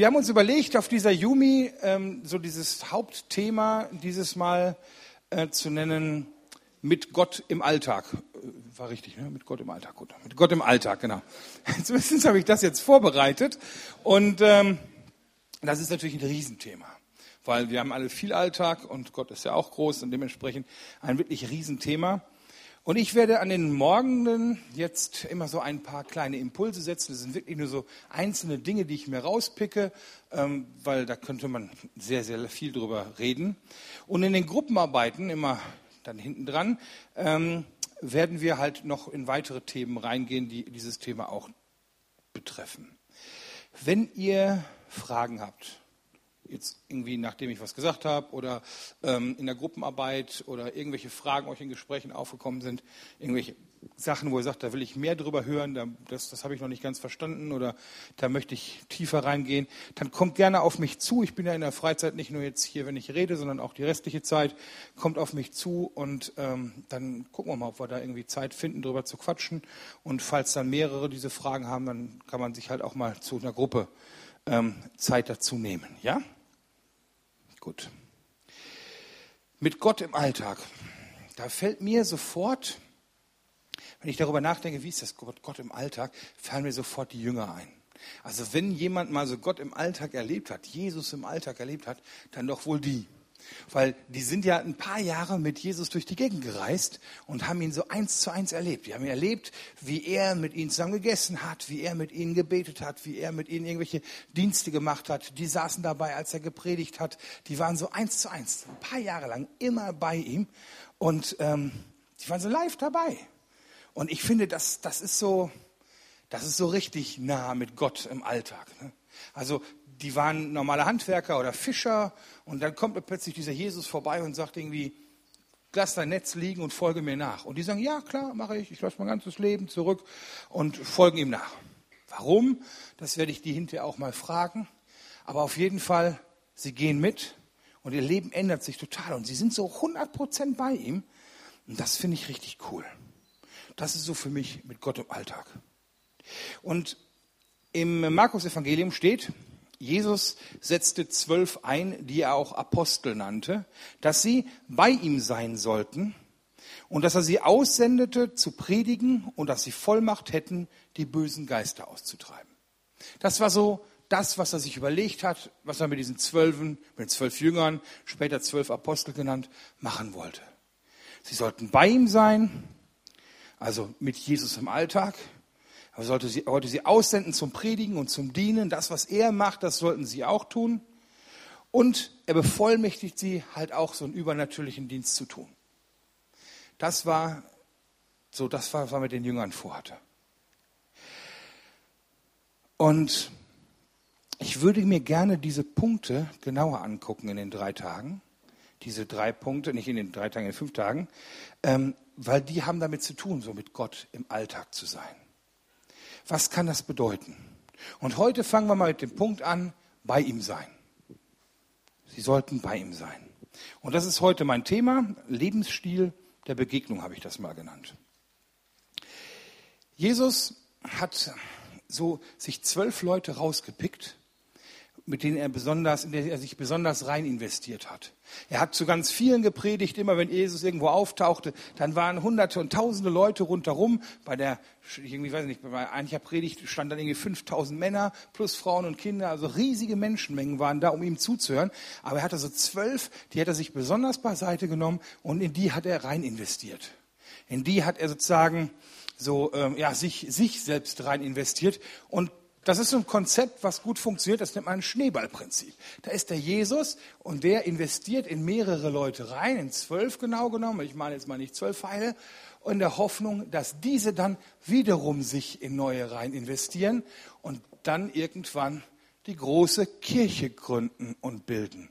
wir haben uns überlegt, auf dieser Yumi ähm, so dieses Hauptthema dieses Mal äh, zu nennen, mit Gott im Alltag. Äh, war richtig, ne? Mit Gott im Alltag, gut. Mit Gott im Alltag, genau. Zumindest habe ich das jetzt vorbereitet. Und ähm, das ist natürlich ein Riesenthema. Weil wir haben alle viel Alltag und Gott ist ja auch groß und dementsprechend ein wirklich Riesenthema. Und ich werde an den Morgenden jetzt immer so ein paar kleine Impulse setzen. Das sind wirklich nur so einzelne Dinge, die ich mir rauspicke, ähm, weil da könnte man sehr, sehr viel drüber reden. Und in den Gruppenarbeiten, immer dann hinten dran, ähm, werden wir halt noch in weitere Themen reingehen, die dieses Thema auch betreffen. Wenn ihr Fragen habt, jetzt irgendwie, nachdem ich was gesagt habe oder ähm, in der Gruppenarbeit oder irgendwelche Fragen euch in Gesprächen aufgekommen sind, irgendwelche Sachen, wo ihr sagt, da will ich mehr drüber hören, da, das, das habe ich noch nicht ganz verstanden oder da möchte ich tiefer reingehen, dann kommt gerne auf mich zu. Ich bin ja in der Freizeit nicht nur jetzt hier, wenn ich rede, sondern auch die restliche Zeit. Kommt auf mich zu und ähm, dann gucken wir mal, ob wir da irgendwie Zeit finden, drüber zu quatschen. Und falls dann mehrere diese Fragen haben, dann kann man sich halt auch mal zu einer Gruppe ähm, Zeit dazu nehmen. Ja? Gut. Mit Gott im Alltag. Da fällt mir sofort, wenn ich darüber nachdenke, wie ist das Gott, Gott im Alltag, fallen mir sofort die Jünger ein. Also wenn jemand mal so Gott im Alltag erlebt hat, Jesus im Alltag erlebt hat, dann doch wohl die. Weil die sind ja ein paar Jahre mit Jesus durch die Gegend gereist und haben ihn so eins zu eins erlebt. Die haben ihn erlebt, wie er mit ihnen zusammen gegessen hat, wie er mit ihnen gebetet hat, wie er mit ihnen irgendwelche Dienste gemacht hat. Die saßen dabei, als er gepredigt hat. Die waren so eins zu eins, ein paar Jahre lang immer bei ihm. Und ähm, die waren so live dabei. Und ich finde, das, das, ist so, das ist so richtig nah mit Gott im Alltag. Ne? Also die waren normale Handwerker oder Fischer und dann kommt plötzlich dieser Jesus vorbei und sagt irgendwie, lass dein Netz liegen und folge mir nach. Und die sagen, ja klar, mache ich, ich lasse mein ganzes Leben zurück und folgen ihm nach. Warum? Das werde ich die hinterher auch mal fragen. Aber auf jeden Fall, sie gehen mit und ihr Leben ändert sich total und sie sind so 100 Prozent bei ihm. Und das finde ich richtig cool. Das ist so für mich mit Gott im Alltag. Und im Markus-Evangelium steht, Jesus setzte zwölf ein, die er auch Apostel nannte, dass sie bei ihm sein sollten und dass er sie aussendete zu predigen und dass sie Vollmacht hätten, die bösen Geister auszutreiben. Das war so das, was er sich überlegt hat, was er mit diesen Zwölfen, mit zwölf Jüngern, später zwölf Apostel genannt, machen wollte. Sie sollten bei ihm sein, also mit Jesus im Alltag. Er sollte sie, wollte sie aussenden zum Predigen und zum Dienen. Das, was er macht, das sollten sie auch tun. Und er bevollmächtigt sie halt auch so einen übernatürlichen Dienst zu tun. Das war so das, was er mit den Jüngern vorhatte. Und ich würde mir gerne diese Punkte genauer angucken in den drei Tagen. Diese drei Punkte, nicht in den drei Tagen, in den fünf Tagen, ähm, weil die haben damit zu tun, so mit Gott im Alltag zu sein. Was kann das bedeuten? Und heute fangen wir mal mit dem Punkt an, bei ihm sein. Sie sollten bei ihm sein. Und das ist heute mein Thema, Lebensstil der Begegnung habe ich das mal genannt. Jesus hat so sich zwölf Leute rausgepickt mit denen er besonders, in der er sich besonders rein investiert hat. Er hat zu ganz vielen gepredigt, immer wenn Jesus irgendwo auftauchte, dann waren hunderte und tausende Leute rundherum. Bei der, irgendwie weiß ich nicht, bei einiger Predigt standen dann irgendwie 5000 Männer plus Frauen und Kinder, also riesige Menschenmengen waren da, um ihm zuzuhören. Aber er hatte so zwölf, die hat er sich besonders beiseite genommen und in die hat er rein investiert. In die hat er sozusagen so ähm, ja sich sich selbst rein investiert und das ist so ein Konzept, was gut funktioniert, das nennt man ein Schneeballprinzip. Da ist der Jesus und der investiert in mehrere Leute rein, in zwölf genau genommen, ich meine jetzt mal nicht zwölf Pfeile, in der Hoffnung, dass diese dann wiederum sich in neue rein investieren und dann irgendwann die große Kirche gründen und bilden.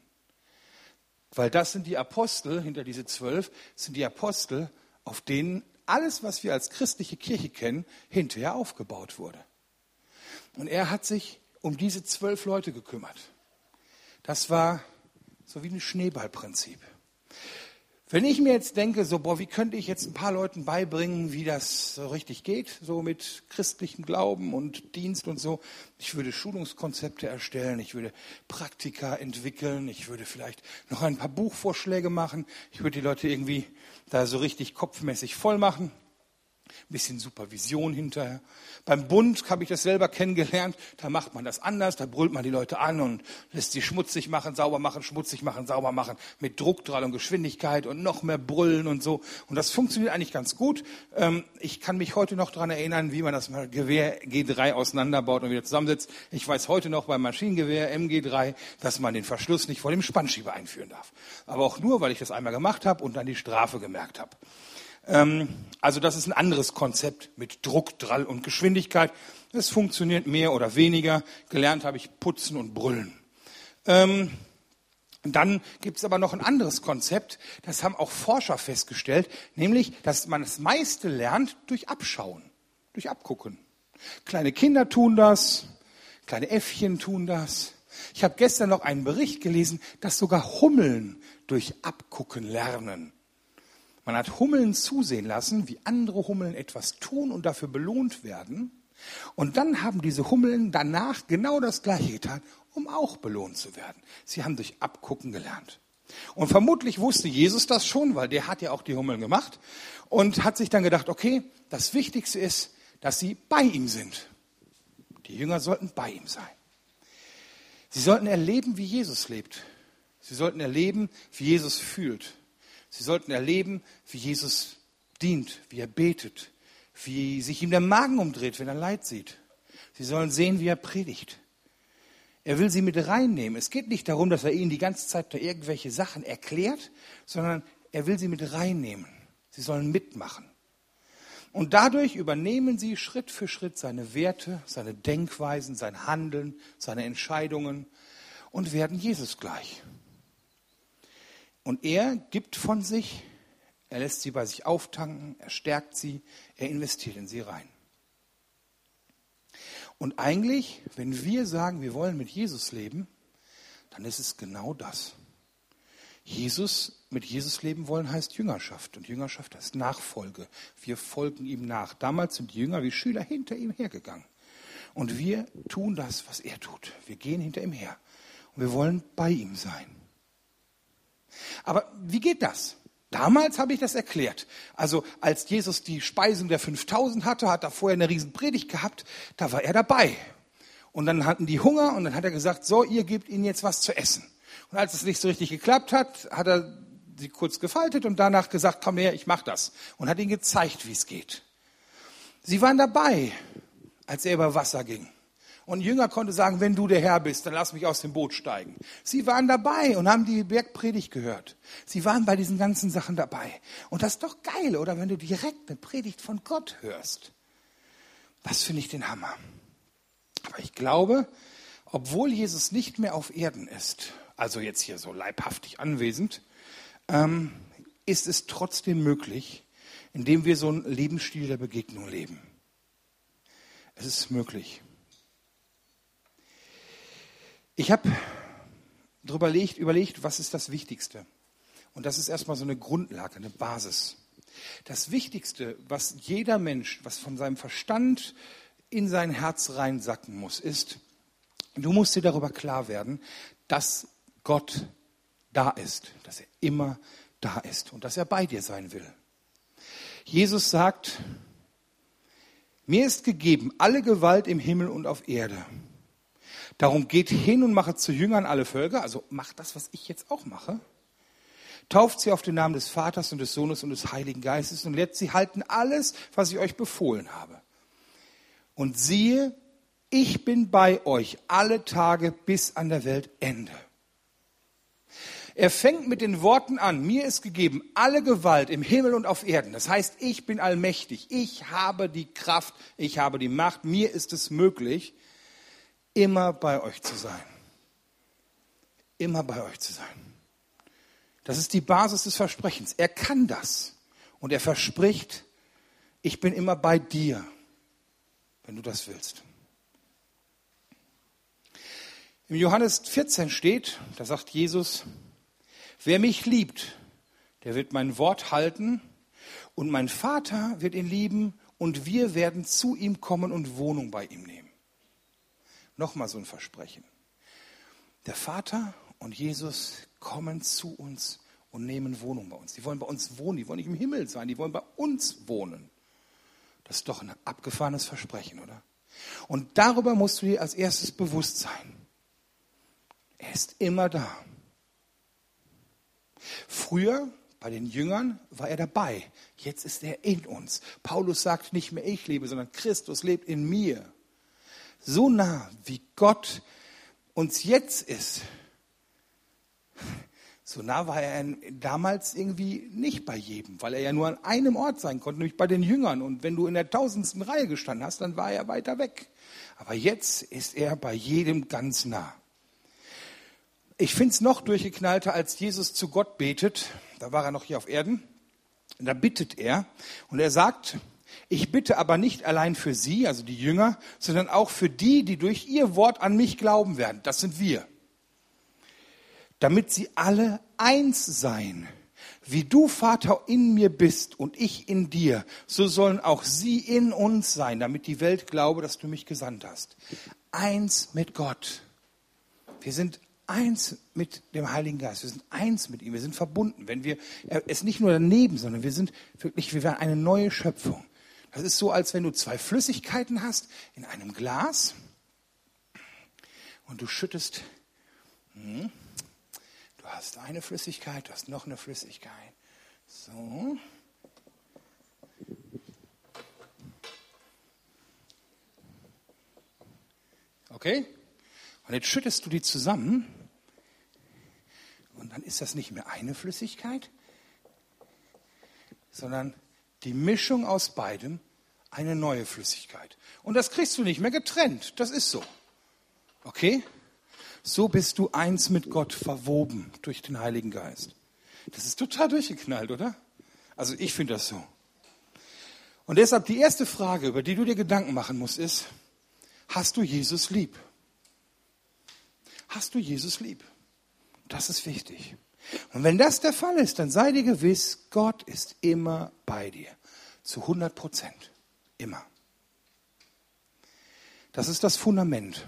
Weil das sind die Apostel, hinter diese zwölf, sind die Apostel, auf denen alles, was wir als christliche Kirche kennen, hinterher aufgebaut wurde. Und er hat sich um diese zwölf Leute gekümmert. Das war so wie ein Schneeballprinzip. Wenn ich mir jetzt denke, so, boah, wie könnte ich jetzt ein paar Leuten beibringen, wie das so richtig geht, so mit christlichem Glauben und Dienst und so. Ich würde Schulungskonzepte erstellen, ich würde Praktika entwickeln, ich würde vielleicht noch ein paar Buchvorschläge machen, ich würde die Leute irgendwie da so richtig kopfmäßig voll machen. Ein bisschen Supervision hinterher. Beim Bund habe ich das selber kennengelernt. Da macht man das anders. Da brüllt man die Leute an und lässt sie schmutzig machen, sauber machen, schmutzig machen, sauber machen. Mit Druckdrall und Geschwindigkeit und noch mehr brüllen und so. Und das funktioniert eigentlich ganz gut. Ähm, ich kann mich heute noch daran erinnern, wie man das Gewehr G3 auseinanderbaut und wieder zusammensetzt. Ich weiß heute noch beim Maschinengewehr MG3, dass man den Verschluss nicht vor dem Spannschieber einführen darf. Aber auch nur, weil ich das einmal gemacht habe und dann die Strafe gemerkt habe. Ähm, also das ist ein anderes Konzept mit Druck, Drall und Geschwindigkeit. Es funktioniert mehr oder weniger. Gelernt habe ich putzen und brüllen. Ähm, dann gibt es aber noch ein anderes Konzept, das haben auch Forscher festgestellt, nämlich, dass man das meiste lernt durch Abschauen, durch Abgucken. Kleine Kinder tun das, kleine Äffchen tun das. Ich habe gestern noch einen Bericht gelesen, dass sogar Hummeln durch Abgucken lernen. Man hat Hummeln zusehen lassen, wie andere Hummeln etwas tun und dafür belohnt werden. Und dann haben diese Hummeln danach genau das Gleiche getan, um auch belohnt zu werden. Sie haben durch Abgucken gelernt. Und vermutlich wusste Jesus das schon, weil der hat ja auch die Hummeln gemacht und hat sich dann gedacht, okay, das Wichtigste ist, dass sie bei ihm sind. Die Jünger sollten bei ihm sein. Sie sollten erleben, wie Jesus lebt. Sie sollten erleben, wie Jesus fühlt. Sie sollten erleben, wie Jesus dient, wie er betet, wie sich ihm der Magen umdreht, wenn er Leid sieht. Sie sollen sehen, wie er predigt. Er will sie mit reinnehmen. Es geht nicht darum, dass er ihnen die ganze Zeit irgendwelche Sachen erklärt, sondern er will sie mit reinnehmen. Sie sollen mitmachen. Und dadurch übernehmen sie Schritt für Schritt seine Werte, seine Denkweisen, sein Handeln, seine Entscheidungen und werden Jesus gleich. Und er gibt von sich, er lässt sie bei sich auftanken, er stärkt sie, er investiert in sie rein. Und eigentlich, wenn wir sagen, wir wollen mit Jesus leben, dann ist es genau das. Jesus, mit Jesus leben wollen heißt Jüngerschaft und Jüngerschaft heißt Nachfolge. Wir folgen ihm nach. Damals sind die Jünger wie Schüler hinter ihm hergegangen. Und wir tun das, was er tut. Wir gehen hinter ihm her. Und wir wollen bei ihm sein. Aber wie geht das? Damals habe ich das erklärt. Also als Jesus die Speisung der 5000 hatte, hat er vorher eine riesen Predigt gehabt, da war er dabei. Und dann hatten die Hunger und dann hat er gesagt, so, ihr gebt ihnen jetzt was zu essen. Und als es nicht so richtig geklappt hat, hat er sie kurz gefaltet und danach gesagt, komm her, ich mach das. Und hat ihnen gezeigt, wie es geht. Sie waren dabei, als er über Wasser ging. Und Jünger konnte sagen, wenn du der Herr bist, dann lass mich aus dem Boot steigen. Sie waren dabei und haben die Bergpredigt gehört. Sie waren bei diesen ganzen Sachen dabei. Und das ist doch geil, oder wenn du direkt eine Predigt von Gott hörst. Das finde ich den Hammer. Aber ich glaube, obwohl Jesus nicht mehr auf Erden ist, also jetzt hier so leibhaftig anwesend, ähm, ist es trotzdem möglich, indem wir so einen Lebensstil der Begegnung leben. Es ist möglich. Ich habe darüber überlegt, was ist das Wichtigste? Und das ist erstmal so eine Grundlage, eine Basis. Das Wichtigste, was jeder Mensch, was von seinem Verstand in sein Herz reinsacken muss, ist, du musst dir darüber klar werden, dass Gott da ist, dass er immer da ist und dass er bei dir sein will. Jesus sagt, mir ist gegeben alle Gewalt im Himmel und auf Erde. Darum geht hin und mache zu Jüngern alle Völker, also macht das, was ich jetzt auch mache. Tauft sie auf den Namen des Vaters und des Sohnes und des Heiligen Geistes und lehrt sie halten alles, was ich euch befohlen habe. Und siehe, ich bin bei euch alle Tage bis an der Weltende. Er fängt mit den Worten an, mir ist gegeben alle Gewalt im Himmel und auf Erden. Das heißt, ich bin allmächtig, ich habe die Kraft, ich habe die Macht, mir ist es möglich, immer bei euch zu sein. Immer bei euch zu sein. Das ist die Basis des Versprechens. Er kann das. Und er verspricht, ich bin immer bei dir, wenn du das willst. Im Johannes 14 steht, da sagt Jesus, wer mich liebt, der wird mein Wort halten und mein Vater wird ihn lieben und wir werden zu ihm kommen und Wohnung bei ihm nehmen. Nochmal so ein Versprechen. Der Vater und Jesus kommen zu uns und nehmen Wohnung bei uns. Die wollen bei uns wohnen, die wollen nicht im Himmel sein, die wollen bei uns wohnen. Das ist doch ein abgefahrenes Versprechen, oder? Und darüber musst du dir als erstes bewusst sein. Er ist immer da. Früher bei den Jüngern war er dabei. Jetzt ist er in uns. Paulus sagt nicht mehr ich lebe, sondern Christus lebt in mir. So nah, wie Gott uns jetzt ist, so nah war er damals irgendwie nicht bei jedem, weil er ja nur an einem Ort sein konnte, nämlich bei den Jüngern. Und wenn du in der tausendsten Reihe gestanden hast, dann war er weiter weg. Aber jetzt ist er bei jedem ganz nah. Ich finde es noch durchgeknallter, als Jesus zu Gott betet. Da war er noch hier auf Erden. Da bittet er und er sagt, ich bitte aber nicht allein für Sie, also die Jünger, sondern auch für die, die durch Ihr Wort an mich glauben werden. Das sind wir damit sie alle eins seien. Wie du, Vater, in mir bist und ich in dir, so sollen auch sie in uns sein, damit die Welt glaube, dass du mich gesandt hast. Eins mit Gott. Wir sind eins mit dem Heiligen Geist. Wir sind eins mit ihm. Wir sind verbunden. Wenn wir es nicht nur daneben, sondern wir sind wirklich, wir werden eine neue Schöpfung. Das ist so, als wenn du zwei Flüssigkeiten hast in einem Glas und du schüttest. Hm, Du hast eine Flüssigkeit, du hast noch eine Flüssigkeit. So. Okay? Und jetzt schüttest du die zusammen und dann ist das nicht mehr eine Flüssigkeit, sondern die Mischung aus beidem eine neue Flüssigkeit. Und das kriegst du nicht mehr getrennt. Das ist so. Okay? So bist du eins mit Gott verwoben durch den Heiligen Geist. Das ist total durchgeknallt, oder? Also ich finde das so. Und deshalb die erste Frage, über die du dir Gedanken machen musst, ist, hast du Jesus lieb? Hast du Jesus lieb? Das ist wichtig. Und wenn das der Fall ist, dann sei dir gewiss, Gott ist immer bei dir. Zu 100 Prozent. Immer. Das ist das Fundament.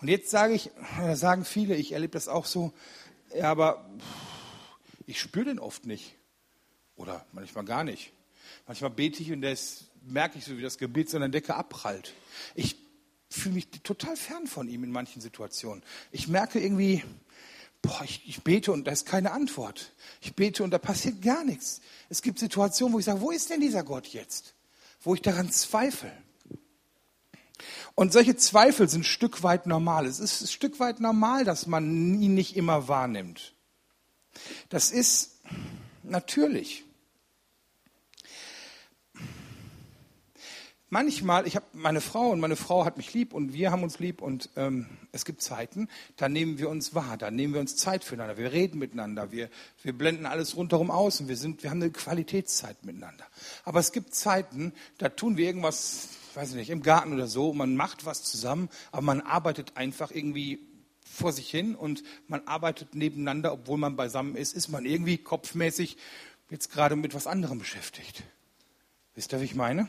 Und jetzt sage ich, sagen viele, ich erlebe das auch so, ja, aber ich spüre den oft nicht. Oder manchmal gar nicht. Manchmal bete ich und das merke ich so, wie das Gebet so Decke abprallt. Ich fühle mich total fern von ihm in manchen Situationen. Ich merke irgendwie, boah, ich, ich, bete und da ist keine Antwort. Ich bete und da passiert gar nichts. Es gibt Situationen, wo ich sage, wo ist denn dieser Gott jetzt? Wo ich daran zweifle. Und solche Zweifel sind ein Stück weit normal. Es ist ein Stück weit normal, dass man ihn nicht immer wahrnimmt. Das ist natürlich. Manchmal, ich habe meine Frau und meine Frau hat mich lieb und wir haben uns lieb und ähm, es gibt Zeiten, da nehmen wir uns wahr, da nehmen wir uns Zeit füreinander, wir reden miteinander, wir, wir blenden alles rundherum aus und wir, sind, wir haben eine Qualitätszeit miteinander. Aber es gibt Zeiten, da tun wir irgendwas weiß ich nicht, im Garten oder so, man macht was zusammen, aber man arbeitet einfach irgendwie vor sich hin und man arbeitet nebeneinander, obwohl man beisammen ist, ist man irgendwie kopfmäßig jetzt gerade mit was anderem beschäftigt. Wisst ihr, wie ich meine?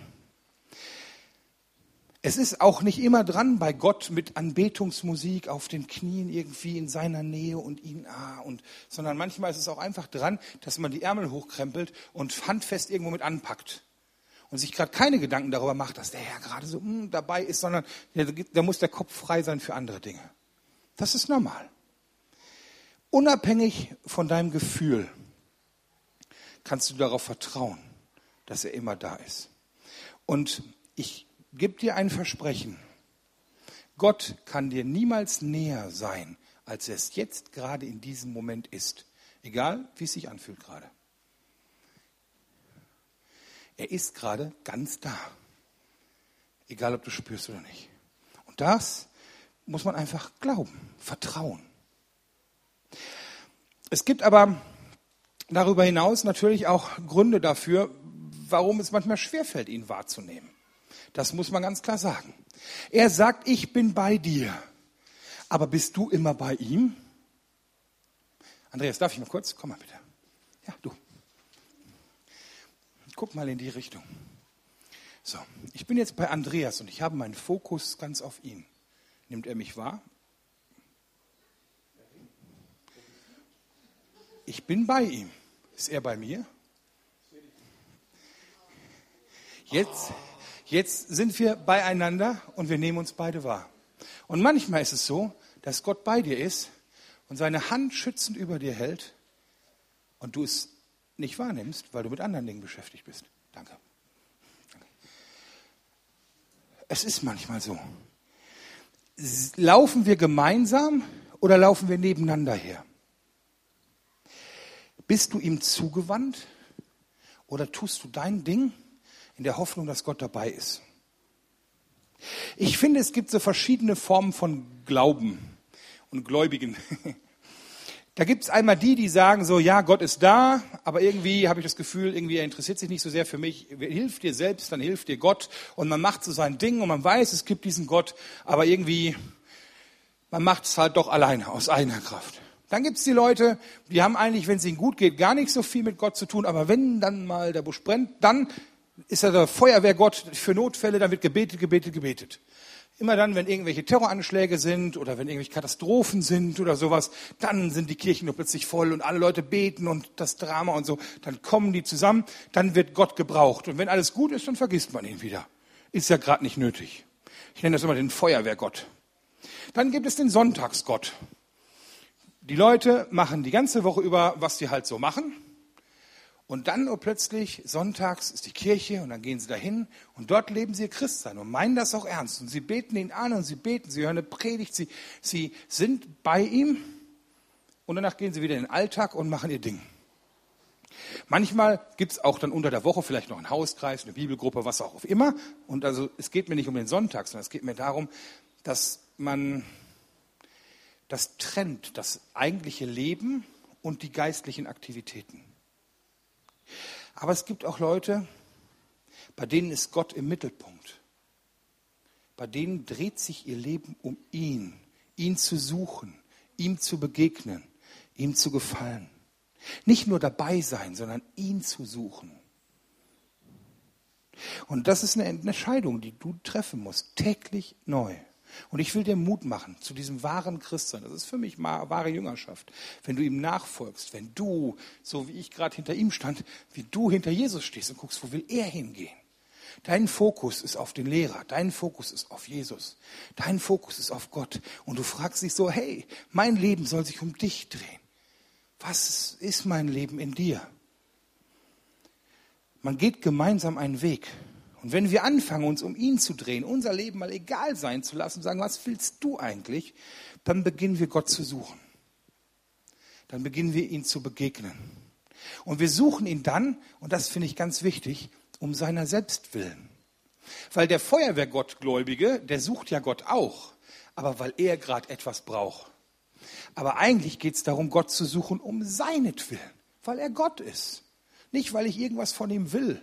Es ist auch nicht immer dran bei Gott mit Anbetungsmusik auf den Knien irgendwie in seiner Nähe und ihn, ah, und, sondern manchmal ist es auch einfach dran, dass man die Ärmel hochkrempelt und handfest irgendwo mit anpackt und sich gerade keine Gedanken darüber macht, dass der Herr gerade so mh, hm, dabei ist, sondern da muss der Kopf frei sein für andere Dinge. Das ist normal. Unabhängig von deinem Gefühl kannst du darauf vertrauen, dass er immer da ist. Und ich gebe dir ein Versprechen. Gott kann dir niemals näher sein, als er es jetzt gerade in diesem Moment ist. Egal, wie es sich anfühlt gerade. Er ist gerade ganz da. Egal, ob du spürst oder nicht. Und das muss man einfach glauben, vertrauen. Es gibt aber darüber hinaus natürlich auch Gründe dafür, warum es manchmal schwerfällt, ihn wahrzunehmen. Das muss man ganz klar sagen. Er sagt, ich bin bei dir. Aber bist du immer bei ihm? Andreas, darf ich mal kurz? Komm mal bitte. Ja, du. guck mal in die Richtung. So, ich bin jetzt bei Andreas und ich habe meinen Fokus ganz auf ihn. Nimmt er mich wahr? Ich bin bei ihm. Ist er bei mir? Jetzt, jetzt sind wir beieinander und wir nehmen uns beide wahr. Und manchmal ist es so, dass Gott bei dir ist und seine Hand schützend über dir hält und du es nicht wahrnimmst, weil du mit anderen Dingen beschäftigt bist. Danke. Es ist manchmal so. Laufen wir gemeinsam oder laufen wir nebeneinander her? Bist du ihm zugewandt oder tust du dein Ding in der Hoffnung, dass Gott dabei ist? Ich finde, es gibt so verschiedene Formen von Glauben und Gläubigen. Da gibt es einmal die, die sagen so, ja, Gott ist da, aber irgendwie habe ich das Gefühl, irgendwie er interessiert sich nicht so sehr für mich. Hilft dir selbst, dann hilft dir Gott. Und man macht so sein Ding und man weiß, es gibt diesen Gott, aber irgendwie, man macht es halt doch alleine, aus eigener Kraft. Dann gibt es die Leute, die haben eigentlich, wenn es ihnen gut geht, gar nicht so viel mit Gott zu tun, aber wenn dann mal der Busch brennt, dann ist er der Feuerwehrgott für Notfälle, dann wird gebetet, gebetet, gebetet. Immer dann, wenn irgendwelche Terroranschläge sind oder wenn irgendwelche Katastrophen sind oder sowas, dann sind die Kirchen nur plötzlich voll und alle Leute beten und das Drama und so. Dann kommen die zusammen, dann wird Gott gebraucht. Und wenn alles gut ist, dann vergisst man ihn wieder. Ist ja gerade nicht nötig. Ich nenne das immer den Feuerwehrgott. Dann gibt es den Sonntagsgott. Die Leute machen die ganze Woche über, was sie halt so machen. Und dann plötzlich, sonntags ist die Kirche und dann gehen sie dahin und dort leben sie ihr Christsein und meinen das auch ernst. Und sie beten ihn an und sie beten, sie hören eine Predigt, sie, sie sind bei ihm und danach gehen sie wieder in den Alltag und machen ihr Ding. Manchmal gibt es auch dann unter der Woche vielleicht noch einen Hauskreis, eine Bibelgruppe, was auch immer. Und also es geht mir nicht um den Sonntag, sondern es geht mir darum, dass man das trennt, das eigentliche Leben und die geistlichen Aktivitäten. Aber es gibt auch Leute, bei denen ist Gott im Mittelpunkt. Bei denen dreht sich ihr Leben um ihn, ihn zu suchen, ihm zu begegnen, ihm zu gefallen. Nicht nur dabei sein, sondern ihn zu suchen. Und das ist eine Entscheidung, die du treffen musst, täglich neu. Und ich will dir Mut machen zu diesem wahren Christsein. Das ist für mich wahre Jüngerschaft. Wenn du ihm nachfolgst, wenn du, so wie ich gerade hinter ihm stand, wie du hinter Jesus stehst und guckst, wo will er hingehen? Dein Fokus ist auf den Lehrer, dein Fokus ist auf Jesus, dein Fokus ist auf Gott. Und du fragst dich so, hey, mein Leben soll sich um dich drehen. Was ist mein Leben in dir? Man geht gemeinsam einen Weg. Und wenn wir anfangen, uns um ihn zu drehen, unser Leben mal egal sein zu lassen, sagen, was willst du eigentlich, dann beginnen wir Gott zu suchen. Dann beginnen wir ihn zu begegnen. Und wir suchen ihn dann, und das finde ich ganz wichtig, um seiner selbst willen. Weil der Feuerwehrgottgläubige, der sucht ja Gott auch, aber weil er gerade etwas braucht. Aber eigentlich geht es darum, Gott zu suchen um seinetwillen, weil er Gott ist. Nicht, weil ich irgendwas von ihm will.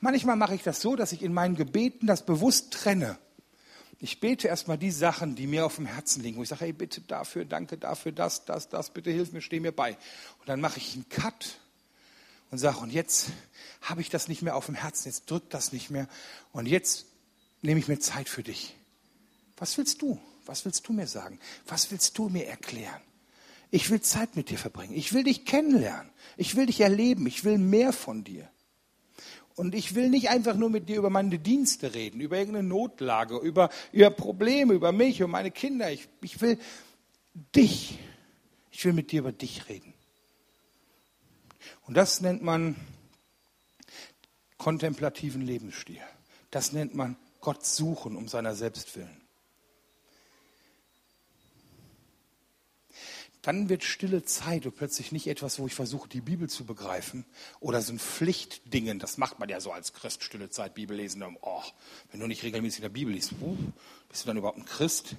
Manchmal mache ich das so, dass ich in meinen Gebeten das bewusst trenne. Ich bete erstmal die Sachen, die mir auf dem Herzen liegen, wo ich sage, hey, bitte dafür, danke dafür, das, das, das, bitte hilf mir, steh mir bei. Und dann mache ich einen Cut und sage, und jetzt habe ich das nicht mehr auf dem Herzen, jetzt drückt das nicht mehr. Und jetzt nehme ich mir Zeit für dich. Was willst du? Was willst du mir sagen? Was willst du mir erklären? Ich will Zeit mit dir verbringen. Ich will dich kennenlernen. Ich will dich erleben. Ich will mehr von dir. Und ich will nicht einfach nur mit dir über meine Dienste reden, über irgendeine Notlage, über, über Probleme, über mich und meine Kinder. Ich, ich will dich, ich will mit dir über dich reden. Und das nennt man kontemplativen Lebensstil. Das nennt man Gott suchen um seiner selbst willen. Dann wird stille Zeit und plötzlich nicht etwas, wo ich versuche, die Bibel zu begreifen oder so ein Pflichtdingen. Das macht man ja so als Christ, stille Zeit, Bibel lesen. Oh, wenn du nicht regelmäßig in der Bibel liest, uh, bist du dann überhaupt ein Christ?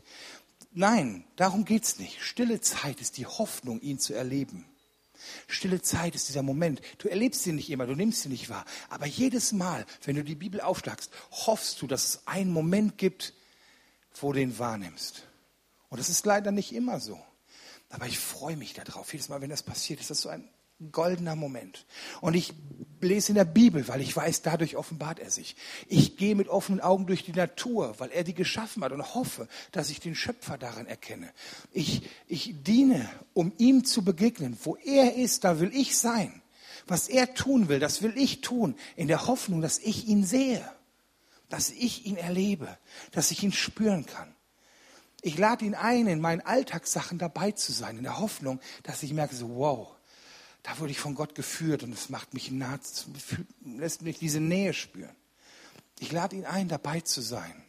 Nein, darum geht's nicht. Stille Zeit ist die Hoffnung, ihn zu erleben. Stille Zeit ist dieser Moment. Du erlebst sie nicht immer, du nimmst sie nicht wahr. Aber jedes Mal, wenn du die Bibel aufschlagst, hoffst du, dass es einen Moment gibt, wo du ihn wahrnimmst. Und das ist leider nicht immer so. Aber ich freue mich darauf. Jedes Mal, wenn das passiert, ist das so ein goldener Moment. Und ich lese in der Bibel, weil ich weiß, dadurch offenbart er sich. Ich gehe mit offenen Augen durch die Natur, weil er die geschaffen hat und hoffe, dass ich den Schöpfer daran erkenne. Ich, ich diene, um ihm zu begegnen. Wo er ist, da will ich sein. Was er tun will, das will ich tun, in der Hoffnung, dass ich ihn sehe, dass ich ihn erlebe, dass ich ihn spüren kann. Ich lade ihn ein, in meinen Alltagssachen dabei zu sein, in der Hoffnung, dass ich merke, so, wow, da wurde ich von Gott geführt und es macht mich nah, lässt mich diese Nähe spüren. Ich lade ihn ein, dabei zu sein.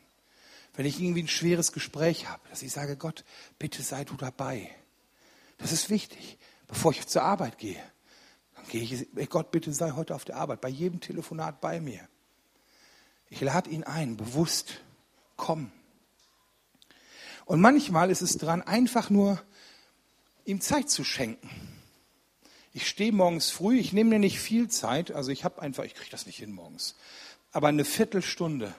Wenn ich irgendwie ein schweres Gespräch habe, dass ich sage, Gott, bitte sei du dabei. Das ist wichtig, bevor ich zur Arbeit gehe. Dann gehe ich, Gott, bitte sei heute auf der Arbeit, bei jedem Telefonat bei mir. Ich lade ihn ein, bewusst, komm. Und manchmal ist es dran, einfach nur ihm Zeit zu schenken. Ich stehe morgens früh, ich nehme mir nicht viel Zeit, also ich habe einfach, ich kriege das nicht hin morgens, aber eine Viertelstunde,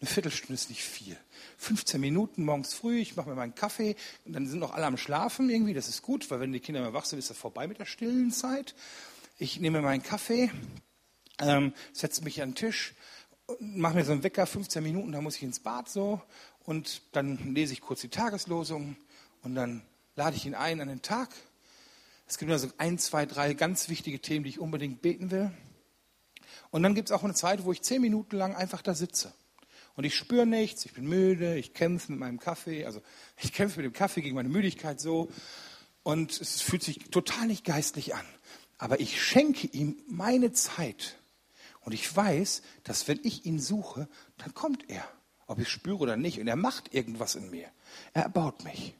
eine Viertelstunde ist nicht viel. 15 Minuten morgens früh, ich mache mir meinen Kaffee und dann sind noch alle am Schlafen irgendwie, das ist gut, weil wenn die Kinder mal wach sind, ist das vorbei mit der stillen Zeit. Ich nehme meinen Kaffee, ähm, setze mich an den Tisch, mache mir so einen Wecker, 15 Minuten, dann muss ich ins Bad so und dann lese ich kurz die Tageslosung und dann lade ich ihn ein an den Tag es gibt also ein, zwei, drei ganz wichtige Themen, die ich unbedingt beten will. Und dann gibt es auch eine Zeit, wo ich zehn Minuten lang einfach da sitze. Und ich spüre nichts, ich bin müde, ich kämpfe mit meinem Kaffee, also ich kämpfe mit dem Kaffee gegen meine Müdigkeit so. Und es fühlt sich total nicht geistlich an. Aber ich schenke ihm meine Zeit. Und ich weiß, dass wenn ich ihn suche, dann kommt er. Ob ich spüre oder nicht. Und er macht irgendwas in mir. Er erbaut mich.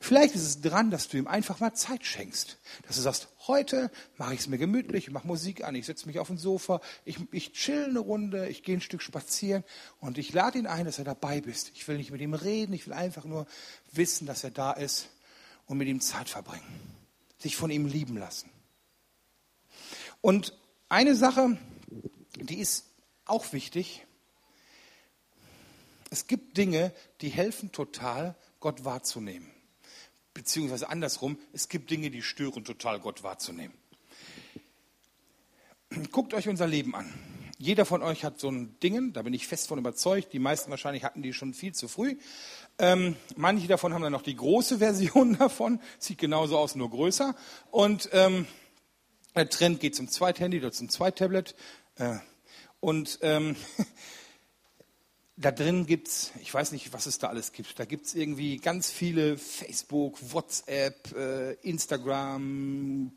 Vielleicht ist es dran, dass du ihm einfach mal Zeit schenkst. Dass du sagst, heute mache ich es mir gemütlich, ich mache Musik an, ich setze mich auf ein Sofa, ich, ich chill eine Runde, ich gehe ein Stück spazieren und ich lade ihn ein, dass er dabei bist. Ich will nicht mit ihm reden, ich will einfach nur wissen, dass er da ist und mit ihm Zeit verbringen. Sich von ihm lieben lassen. Und eine Sache, die ist auch wichtig. Es gibt Dinge, die helfen total, Gott wahrzunehmen. Beziehungsweise andersrum, es gibt Dinge, die stören total, Gott wahrzunehmen. Guckt euch unser Leben an. Jeder von euch hat so ein Ding, da bin ich fest von überzeugt. Die meisten wahrscheinlich hatten die schon viel zu früh. Ähm, manche davon haben dann noch die große Version davon. Sieht genauso aus, nur größer. Und ähm, der Trend geht zum Zweithandy oder zum Zweittablet. Äh, und ähm, da drin gibt es, ich weiß nicht, was es da alles gibt, da gibt es irgendwie ganz viele Facebook, WhatsApp, äh, Instagram,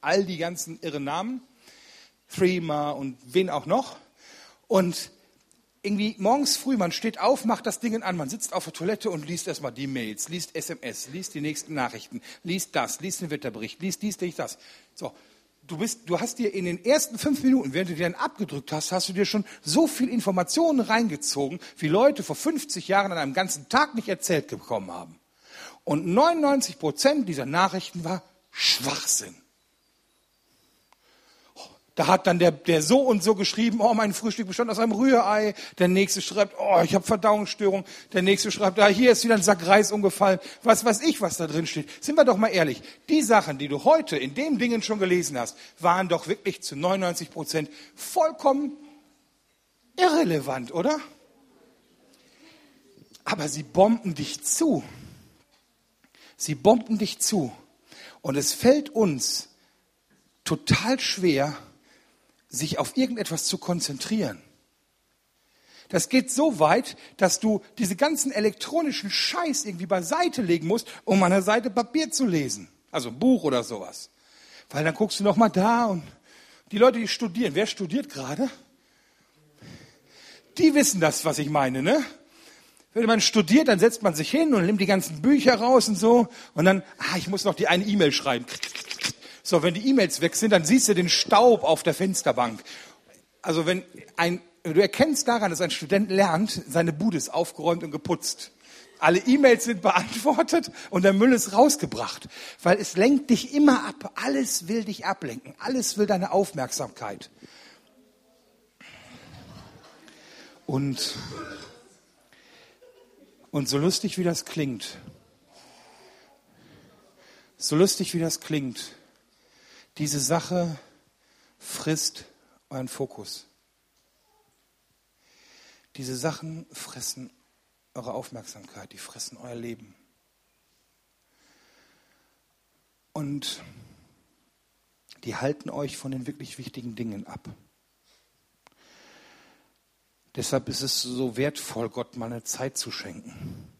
all die ganzen irren Namen, Threema und wen auch noch. Und irgendwie morgens früh, man steht auf, macht das Ding an, man sitzt auf der Toilette und liest erstmal die Mails, liest SMS, liest die nächsten Nachrichten, liest das, liest den Wetterbericht, liest dies, dies, das. So, du, bist, du hast dir in den ersten fünf Minuten, während du dir dann abgedrückt hast, hast du dir schon so viel Informationen reingezogen, wie Leute vor 50 Jahren an einem ganzen Tag nicht erzählt bekommen haben. Und 99 Prozent dieser Nachrichten war Schwachsinn. Da hat dann der, der so und so geschrieben, oh, mein Frühstück bestand aus einem Rührei. Der nächste schreibt, oh, ich habe Verdauungsstörung. Der nächste schreibt, ah, hier ist wieder ein Sack Reis umgefallen. Was weiß ich, was da drin steht. Sind wir doch mal ehrlich. Die Sachen, die du heute in dem Dingen schon gelesen hast, waren doch wirklich zu 99 Prozent vollkommen irrelevant, oder? Aber sie bomben dich zu. Sie bomben dich zu. Und es fällt uns total schwer, sich auf irgendetwas zu konzentrieren. Das geht so weit, dass du diese ganzen elektronischen Scheiß irgendwie beiseite legen musst, um an der Seite Papier zu lesen. Also ein Buch oder sowas. Weil dann guckst du noch mal da und die Leute, die studieren, wer studiert gerade? Die wissen das, was ich meine, ne? Wenn man studiert, dann setzt man sich hin und nimmt die ganzen Bücher raus und so und dann, ah, ich muss noch die eine E-Mail schreiben. So, wenn die E-Mails weg sind, dann siehst du den Staub auf der Fensterbank. Also wenn ein, du erkennst daran, dass ein Student lernt, seine Bude ist aufgeräumt und geputzt. Alle E-Mails sind beantwortet und der Müll ist rausgebracht, weil es lenkt dich immer ab. Alles will dich ablenken. Alles will deine Aufmerksamkeit. Und, und so lustig wie das klingt, so lustig wie das klingt, Diese Sache frisst euren Fokus. Diese Sachen fressen eure Aufmerksamkeit, die fressen euer Leben. Und die halten euch von den wirklich wichtigen Dingen ab. Deshalb ist es so wertvoll, Gott mal eine Zeit zu schenken.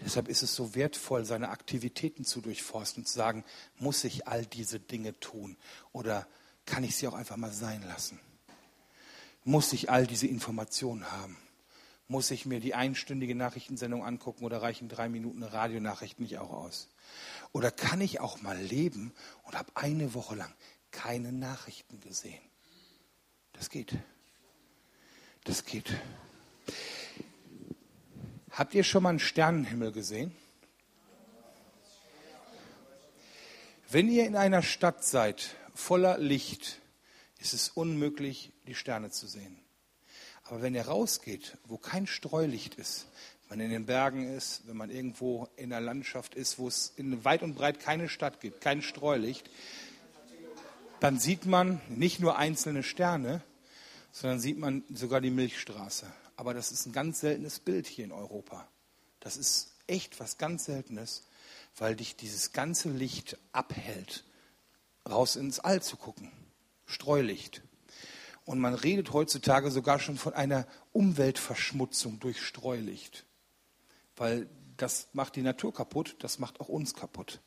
Deshalb ist es so wertvoll, seine Aktivitäten zu durchforsten und zu sagen, muss ich all diese Dinge tun oder kann ich sie auch einfach mal sein lassen? Muss ich all diese Informationen haben? Muss ich mir die einstündige Nachrichtensendung angucken oder reichen drei Minuten Radionachrichten nicht auch aus? Oder kann ich auch mal leben und habe eine Woche lang keine Nachrichten gesehen? Das geht. Das geht. Habt ihr schon mal einen Sternenhimmel gesehen? Wenn ihr in einer Stadt seid, voller Licht, ist es unmöglich, die Sterne zu sehen. Aber wenn ihr rausgeht, wo kein Streulicht ist, wenn man in den Bergen ist, wenn man irgendwo in der Landschaft ist, wo es in weit und breit keine Stadt gibt, kein Streulicht, dann sieht man nicht nur einzelne Sterne, sondern sieht man sogar die Milchstraße. Aber das ist ein ganz seltenes Bild hier in Europa. Das ist echt was ganz Seltenes, weil dich dieses ganze Licht abhält, raus ins All zu gucken. Streulicht. Und man redet heutzutage sogar schon von einer Umweltverschmutzung durch Streulicht. Weil das macht die Natur kaputt, das macht auch uns kaputt.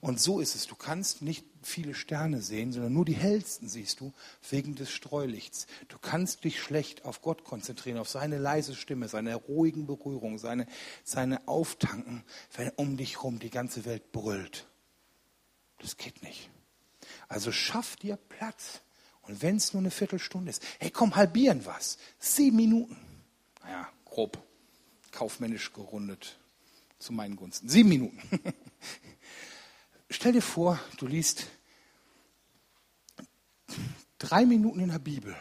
Und so ist es. Du kannst nicht viele Sterne sehen, sondern nur die hellsten siehst du wegen des Streulichts. Du kannst dich schlecht auf Gott konzentrieren, auf seine leise Stimme, seine ruhigen Berührung, seine, seine Auftanken, wenn um dich herum die ganze Welt brüllt. Das geht nicht. Also schaff dir Platz. Und wenn es nur eine Viertelstunde ist, hey, komm, halbieren was. Sieben Minuten. Naja, grob, kaufmännisch gerundet zu meinen Gunsten. Sieben Minuten. Stell dir vor, du liest drei Minuten in der Bibel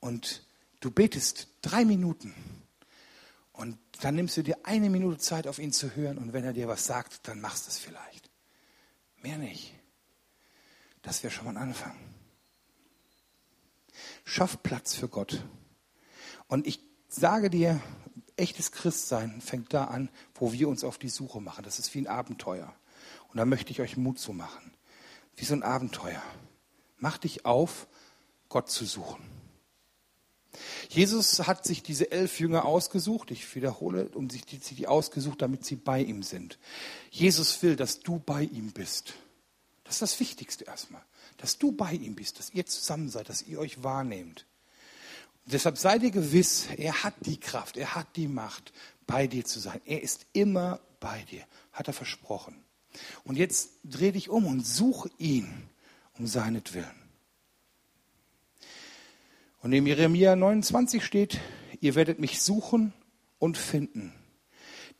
und du betest drei Minuten und dann nimmst du dir eine Minute Zeit, auf ihn zu hören und wenn er dir was sagt, dann machst du es vielleicht. Mehr nicht. Das wäre schon mal ein Anfang. Schaff Platz für Gott. Und ich sage dir, echtes Christsein fängt da an, wo wir uns auf die Suche machen. Das ist wie ein Abenteuer. Und da möchte ich euch Mut zu machen. Wie so ein Abenteuer. Mach dich auf, Gott zu suchen. Jesus hat sich diese elf Jünger ausgesucht, ich wiederhole, um sich die, die ausgesucht, damit sie bei ihm sind. Jesus will, dass du bei ihm bist. Das ist das Wichtigste erstmal. Dass du bei ihm bist, dass ihr zusammen seid, dass ihr euch wahrnehmt. Deshalb sei dir gewiss, er hat die Kraft, er hat die Macht, bei dir zu sein. Er ist immer bei dir, hat er versprochen. Und jetzt dreh dich um und such ihn um seinetwillen. Und in Jeremia 29 steht, ihr werdet mich suchen und finden.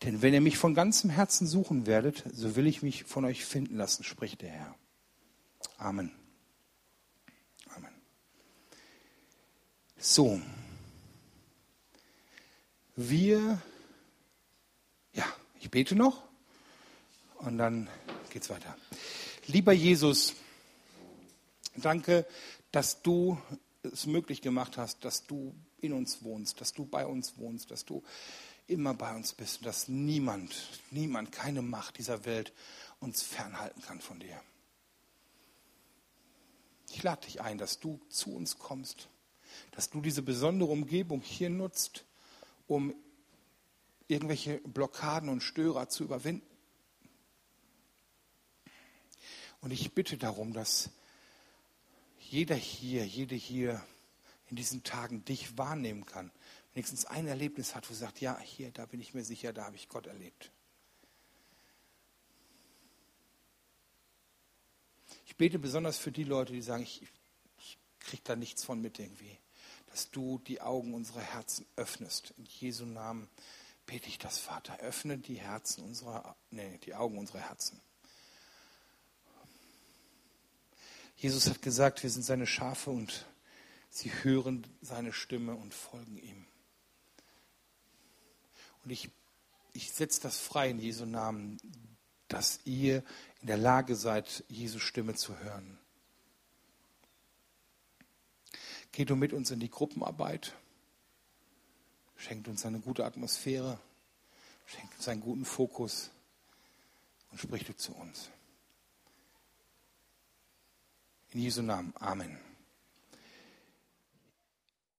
Denn wenn ihr mich von ganzem Herzen suchen werdet, so will ich mich von euch finden lassen, spricht der Herr. Amen. So. Wir, ja, ich bete noch und dann geht's weiter. Lieber Jesus, danke, dass du es möglich gemacht hast, dass du in uns wohnst, dass du bei uns wohnst, dass du immer bei uns bist und dass niemand, niemand, keine Macht dieser Welt uns fernhalten kann von dir. Ich lade dich ein, dass du zu uns kommst dass du diese besondere Umgebung hier nutzt, um irgendwelche Blockaden und Störer zu überwinden. Und ich bitte darum, dass jeder hier, jede hier in diesen Tagen dich wahrnehmen kann. Wenigstens ein Erlebnis hat, wo sagt, ja, hier, da bin ich mir sicher, da habe ich Gott erlebt. Ich bete besonders für die Leute, die sagen, ich, ich kriege da nichts von mit irgendwie dass du die Augen unserer Herzen öffnest. In Jesu Namen bete ich das, Vater. Öffne die Herzen unserer, nee, die Augen unserer Herzen. Jesus hat gesagt, wir sind seine Schafe und sie hören seine Stimme und folgen ihm. Und ich, ich setze das frei in Jesu Namen, dass ihr in der Lage seid, Jesu Stimme zu hören. Geh du mit uns in die Gruppenarbeit. Schenkt uns eine gute Atmosphäre. Schenkt uns einen guten Fokus. Und sprich du zu uns. In Jesu Namen. Amen.